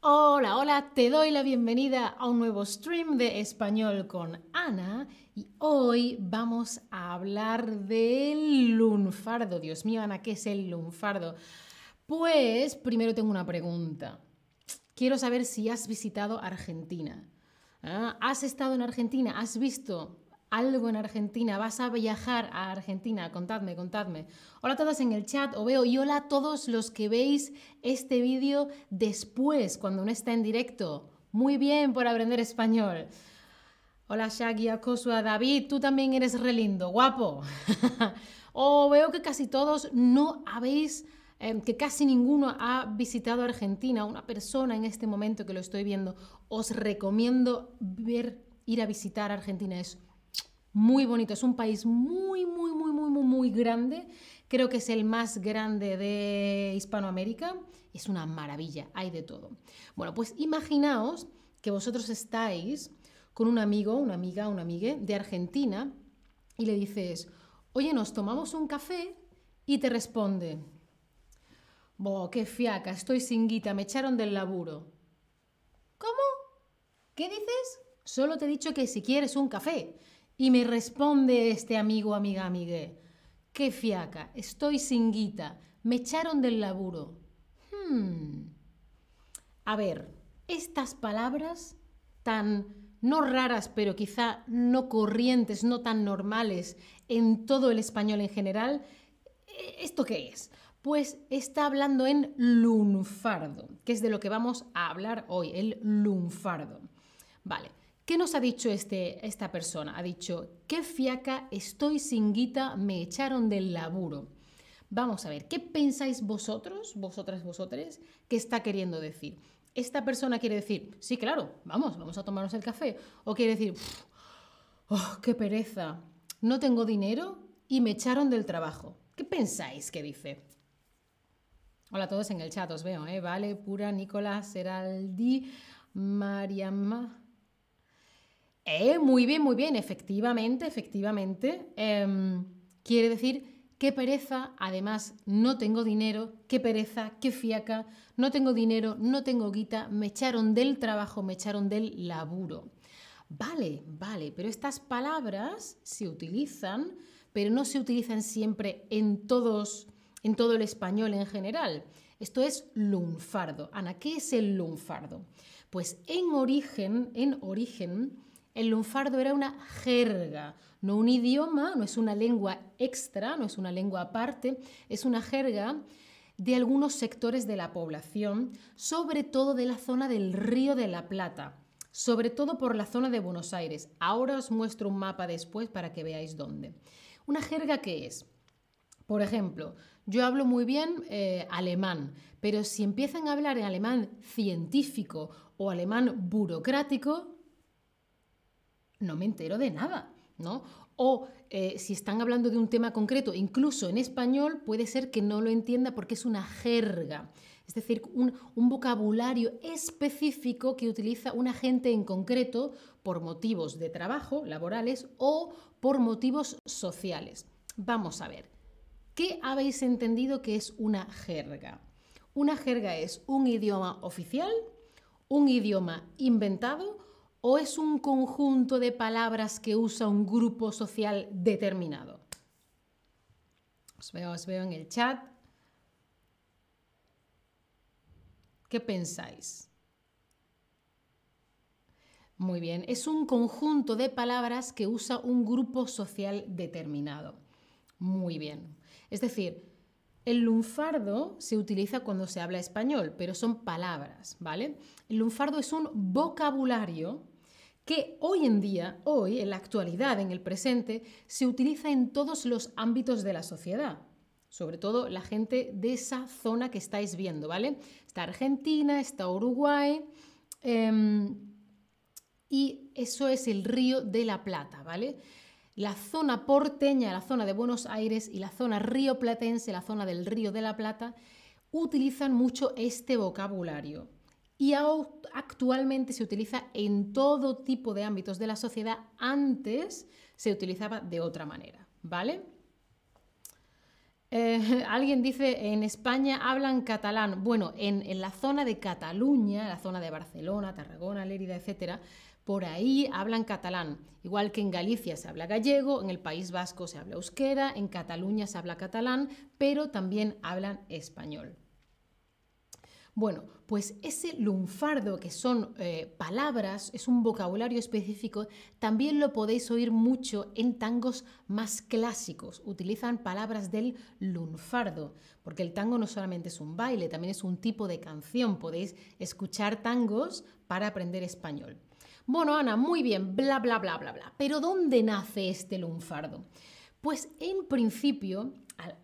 Hola, hola, te doy la bienvenida a un nuevo stream de español con Ana y hoy vamos a hablar del lunfardo. Dios mío, Ana, ¿qué es el lunfardo? Pues primero tengo una pregunta. Quiero saber si has visitado Argentina. ¿Ah? ¿Has estado en Argentina? ¿Has visto algo en Argentina? ¿Vas a viajar a Argentina? Contadme, contadme. Hola a todos en el chat, o veo, y hola a todos los que veis este vídeo después, cuando no está en directo. Muy bien por aprender español. Hola Shaggy, Akosua, David, tú también eres re lindo, guapo. o veo que casi todos no habéis Em, que casi ninguno ha visitado Argentina, una persona en este momento que lo estoy viendo, os recomiendo ir a visitar Argentina. Es muy bonito, es un país muy, muy, muy, muy, muy, muy grande. Creo que es el más grande de Hispanoamérica. Es una maravilla, hay de todo. Bueno, pues imaginaos que vosotros estáis con un amigo, una amiga, una amiga de Argentina y le dices, oye, nos tomamos un café y te responde, Bo, qué fiaca, estoy sin guita, me echaron del laburo. ¿Cómo? ¿Qué dices? Solo te he dicho que si quieres un café. Y me responde este amigo, amiga, amigue. Qué fiaca, estoy sin guita, me echaron del laburo. Hmm. A ver, estas palabras tan no raras, pero quizá no corrientes, no tan normales en todo el español en general, ¿esto qué es? Pues está hablando en lunfardo, que es de lo que vamos a hablar hoy, el lunfardo. Vale, ¿qué nos ha dicho este, esta persona? Ha dicho, qué fiaca, estoy sin guita, me echaron del laburo. Vamos a ver, ¿qué pensáis vosotros, vosotras, vosotres, qué está queriendo decir? ¿Esta persona quiere decir, sí, claro, vamos, vamos a tomarnos el café? ¿O quiere decir, oh, qué pereza, no tengo dinero y me echaron del trabajo? ¿Qué pensáis que dice? Hola a todos en el chat, os veo, ¿eh? Vale, Pura, Nicolás, Seraldi, Mariamma. Eh, muy bien, muy bien, efectivamente, efectivamente. Em, quiere decir, qué pereza, además no tengo dinero, qué pereza, qué fiaca, no tengo dinero, no tengo guita, me echaron del trabajo, me echaron del laburo. Vale, vale, pero estas palabras se utilizan, pero no se utilizan siempre en todos en todo el español en general. Esto es lunfardo. Ana, ¿qué es el lunfardo? Pues en origen, en origen, el lunfardo era una jerga, no un idioma, no es una lengua extra, no es una lengua aparte, es una jerga de algunos sectores de la población, sobre todo de la zona del Río de la Plata, sobre todo por la zona de Buenos Aires. Ahora os muestro un mapa después para que veáis dónde. ¿Una jerga qué es? Por ejemplo, yo hablo muy bien eh, alemán, pero si empiezan a hablar en alemán científico o alemán burocrático, no me entero de nada, ¿no? O eh, si están hablando de un tema concreto, incluso en español, puede ser que no lo entienda porque es una jerga, es decir, un, un vocabulario específico que utiliza una gente en concreto por motivos de trabajo, laborales, o por motivos sociales. Vamos a ver. ¿Qué habéis entendido que es una jerga? Una jerga es un idioma oficial, un idioma inventado o es un conjunto de palabras que usa un grupo social determinado. Os veo, os veo en el chat. ¿Qué pensáis? Muy bien, es un conjunto de palabras que usa un grupo social determinado. Muy bien. Es decir, el lunfardo se utiliza cuando se habla español, pero son palabras, ¿vale? El lunfardo es un vocabulario que hoy en día, hoy, en la actualidad, en el presente, se utiliza en todos los ámbitos de la sociedad. Sobre todo la gente de esa zona que estáis viendo, ¿vale? Está Argentina, está Uruguay. Em, y eso es el río de la Plata, ¿vale? la zona porteña, la zona de Buenos Aires y la zona rioplatense, la zona del Río de la Plata, utilizan mucho este vocabulario. Y actualmente se utiliza en todo tipo de ámbitos de la sociedad. Antes se utilizaba de otra manera, ¿vale? Eh, alguien dice, en España hablan catalán. Bueno, en, la zona de Cataluña, la zona de Barcelona, Tarragona, Lérida, etcétera, por ahí hablan catalán. Igual que en Galicia se habla gallego, en el País Vasco se habla euskera, en Cataluña se habla catalán, pero también hablan español. Bueno, pues ese lunfardo, que son eh, palabras, es un vocabulario específico, también lo podéis oír mucho en tangos más clásicos. Utilizan palabras del lunfardo, porque el tango no solamente es un baile, también es un tipo de canción. Podéis escuchar tangos para aprender español. Bueno, Ana, muy bien, bla, bla, bla, bla, bla. Pero ¿dónde nace este lunfardo? Pues en principio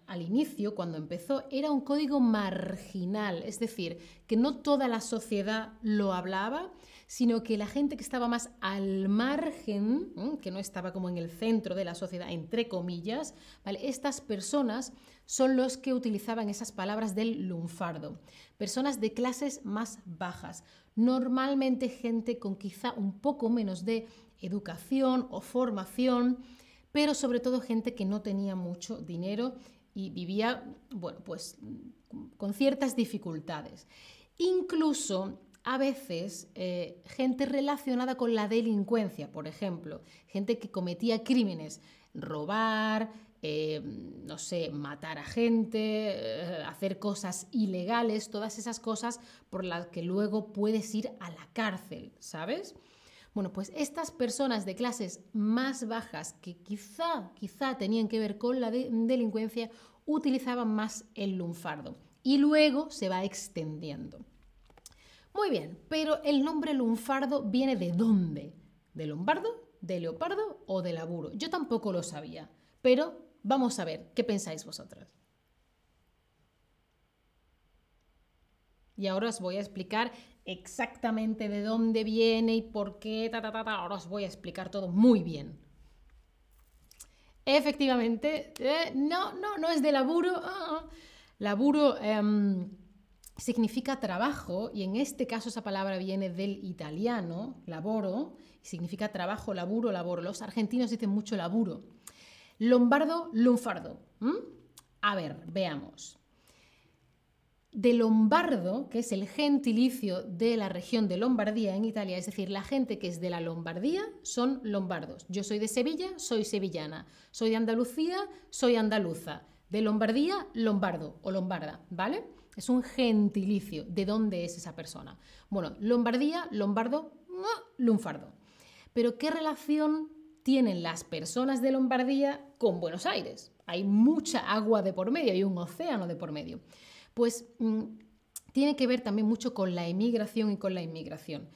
al, inicio, cuando empezó, era un código marginal, es decir, que no toda la sociedad lo hablaba, sino que la gente que estaba más al margen, que no estaba como en el centro de la sociedad, entre comillas, estas personas son los que utilizaban esas palabras del lunfardo. Personas de clases más bajas, normalmente gente con quizá un poco menos de educación o formación, pero sobre todo gente que no tenía mucho dinero y vivía, bueno, pues con ciertas dificultades. Incluso a veces eh, gente relacionada con la delincuencia, por ejemplo, gente que cometía crímenes, robar, eh, no sé, matar a gente, eh, hacer cosas ilegales, todas esas cosas por las que luego puedes ir a la cárcel, ¿sabes? Bueno, pues estas personas de clases más bajas que quizá, quizá tenían que ver con la delincuencia, utilizaban más el lunfardo y luego se va extendiendo. Muy bien, pero el nombre lunfardo viene de dónde? ¿De lombardo? ¿De leopardo o de laburo? Yo tampoco lo sabía, pero vamos a ver, ¿qué pensáis vosotras? Y ahora os voy a explicar exactamente de dónde viene y por qué, ahora os voy a explicar todo muy bien. Efectivamente, eh, no, no, no es de laburo. Ah, ah. laburo em, significa trabajo y en este caso esa palabra viene del italiano, laboro, significa trabajo, laburo, laboro. Los argentinos dicen mucho laburo. Lombardo, lunfardo. A ver, veamos de lombardo, que es el gentilicio de la región de Lombardía en Italia, es decir, la gente que es de la Lombardía son lombardos. Yo soy de Sevilla, soy sevillana. Soy de Andalucía, soy andaluza. De Lombardía, lombardo o lombarda, ¿vale? Es un gentilicio. ¿De dónde es esa persona? Bueno, Lombardía, lombardo, lunfardo. Pero ¿qué relación tienen las personas de Lombardía con Buenos Aires? Hay mucha agua de por medio, hay un océano de por medio pues mm, tiene que ver también mucho con la emigración y con la inmigración.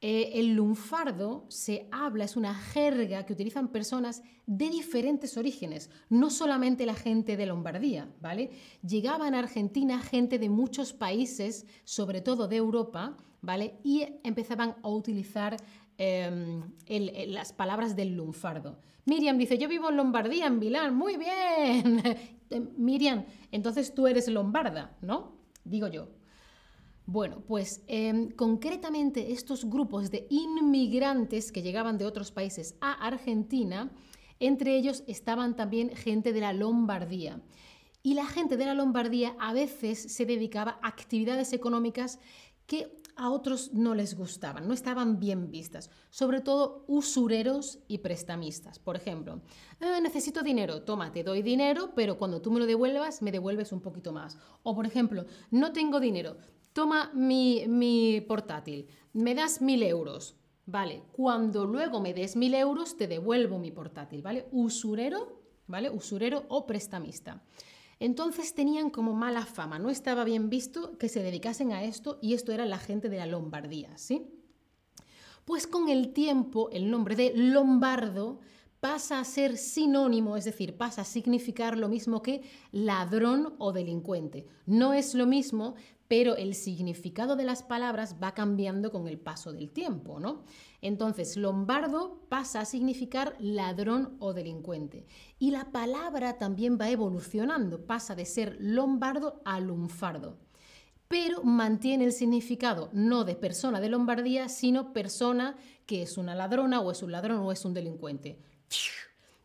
Eh, el lunfardo se habla, es una jerga que utilizan personas de diferentes orígenes, no solamente la gente de Lombardía, ¿vale? Llegaban a Argentina gente de muchos países, sobre todo de Europa, ¿vale? Y empezaban a utilizar em, las palabras del lunfardo. Miriam dice, yo vivo en Lombardía, en Milán, muy bien. Eh, Miriam, entonces tú eres lombarda, ¿no? Digo yo. Bueno, pues em, concretamente estos grupos de inmigrantes que llegaban de otros países a Argentina, entre ellos estaban también gente de la Lombardía. Y la gente de la Lombardía a veces se dedicaba a actividades económicas que a otros no les gustaban, no estaban bien vistas, sobre todo usureros y prestamistas. Por ejemplo, ah, necesito dinero, toma, te doy dinero, pero cuando tú me lo devuelvas, me devuelves un poquito más. O por ejemplo, no tengo dinero, toma mi, mi portátil, me das mil euros. Vale, cuando luego me des mil euros, te devuelvo mi portátil, ¿vale? Usurero, ¿vale? Usurero o prestamista. Entonces tenían como mala fama, no estaba bien visto que se dedicasen a esto y esto era la gente de la Lombardía, ¿sí? Pues con el tiempo el nombre de Lombardo pasa a ser sinónimo, es decir, pasa a significar lo mismo que ladrón o delincuente. No es lo mismo, pero el significado de las palabras va cambiando con el paso del tiempo, ¿no? Entonces, lombardo pasa a significar ladrón o delincuente. Y la palabra también va evolucionando, pasa de ser lombardo a lunfardo. Pero mantiene el significado no de persona de Lombardía, sino persona que es una ladrona o es un ladrón o es un delincuente.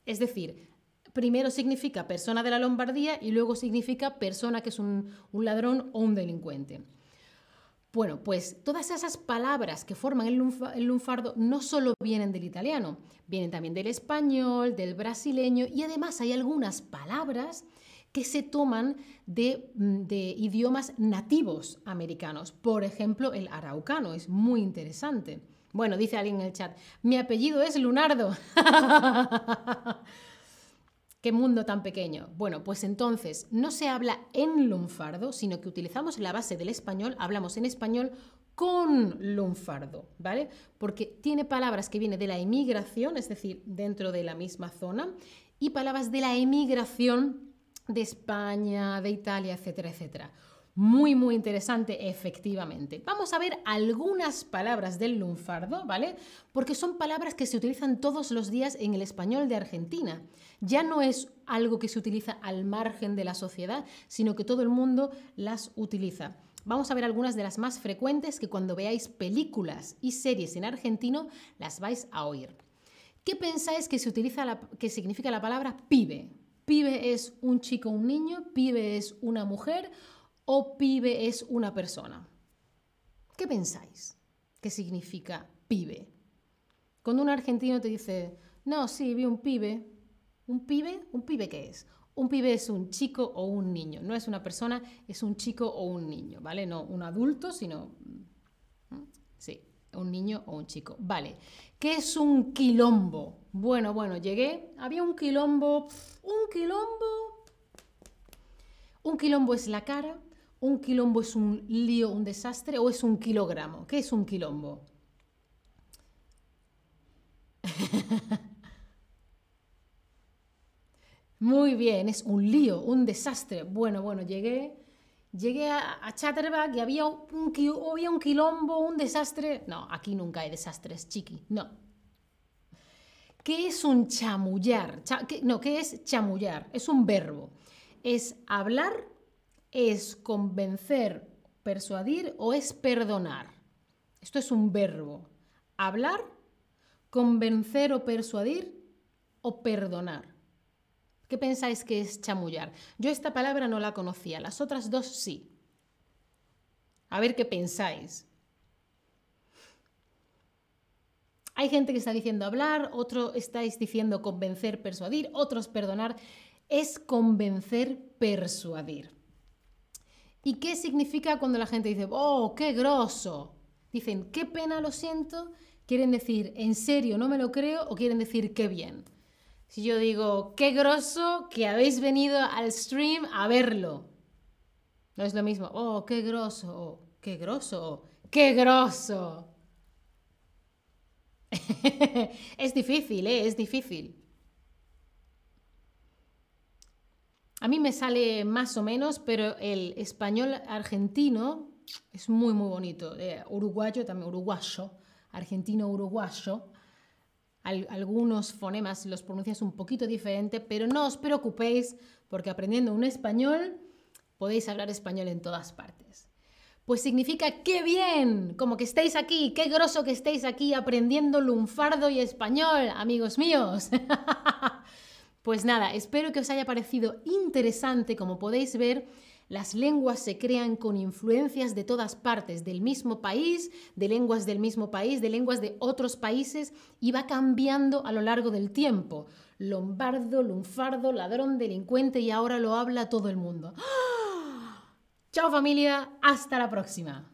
Es decir, primero significa persona de la Lombardía y luego significa persona que es un, ladrón o un delincuente. Bueno, pues todas esas palabras que forman el, lunfardo no solo vienen del italiano, vienen también del español, del brasileño y además hay algunas palabras que se toman de, mm, de, idiomas nativos americanos. Por ejemplo, el araucano es muy interesante. Bueno, dice alguien en el chat, mi apellido es Lunardo. Qué mundo tan pequeño. Bueno, pues entonces no se habla en lunfardo, sino que utilizamos la base del español, hablamos en español con lunfardo, ¿vale? Porque tiene palabras que vienen de la emigración, es decir, dentro de la misma zona, y palabras de la emigración de España, de Italia, etcétera, etcétera. Muy, muy interesante, efectivamente. Vamos a ver algunas palabras del lunfardo, ¿vale? Porque son palabras que se utilizan todos los días en el español de Argentina. Ya no es algo que se utiliza al margen de la sociedad, sino que todo el mundo las utiliza. Vamos a ver algunas de las más frecuentes que cuando veáis películas y series en argentino las vais a oír. ¿Qué pensáis que, se utiliza que significa la palabra pibe? ¿Pibe es un chico un niño? ¿Pibe es una mujer? O pibe es una persona. ¿Qué pensáis? ¿Qué significa pibe? Cuando un argentino te dice, no, sí, vi un pibe, ¿un pibe? ¿Un pibe qué es? Un pibe es un chico o un niño, no es una persona, es un chico o un niño, ¿vale? No un adulto, sino... Sí, un niño o un chico. Vale, ¿qué es un quilombo? Bueno, bueno, llegué, había un quilombo, un quilombo... Un quilombo es la cara, ¿Un quilombo es un lío, un desastre o es un kilogramo? ¿Qué es un quilombo? Muy bien, es un lío, un desastre. Bueno, bueno, llegué, llegué a, Chatterback y había un, había un quilombo, un desastre. No, aquí nunca hay desastres, chiqui, no. ¿Qué es un chamullar? no, ¿qué es chamullar? Es un verbo. Es hablar ¿Es convencer, persuadir o es perdonar? Esto es un verbo. Hablar, convencer o persuadir o perdonar. ¿Qué pensáis que es chamullar? Yo esta palabra no la conocía, las otras dos sí. A ver qué pensáis. Hay gente que está diciendo hablar, otro estáis diciendo convencer, persuadir, otros perdonar. Es convencer, persuadir. ¿Y qué significa cuando la gente dice, oh, qué grosso? Dicen, qué pena, lo siento. Quieren decir, en serio, no me lo creo, o quieren decir, qué bien. Si yo digo, qué grosso que habéis venido al stream a verlo. No es lo mismo, oh, qué grosso, oh, qué grosso, qué grosso. es difícil, ¿eh? Es difícil. A mí me sale más o menos, pero el español argentino es muy, muy bonito. Eh, uruguayo también, uruguayo, argentino-uruguayo. algunos fonemas los pronuncias un poquito diferente, pero no os preocupéis porque aprendiendo un español podéis hablar español en todas partes. Pues significa qué bien, como que estéis aquí, qué groso que estéis aquí aprendiendo lunfardo y español, amigos míos. Pues nada, espero que os haya parecido interesante. Como podéis ver, las lenguas se crean con influencias de todas partes, del mismo país, de lenguas del mismo país, de lenguas de otros países y va cambiando a lo largo del tiempo. Lombardo, lunfardo, ladrón, delincuente y ahora lo habla todo el mundo. ¡Ah! Chao familia, hasta la próxima.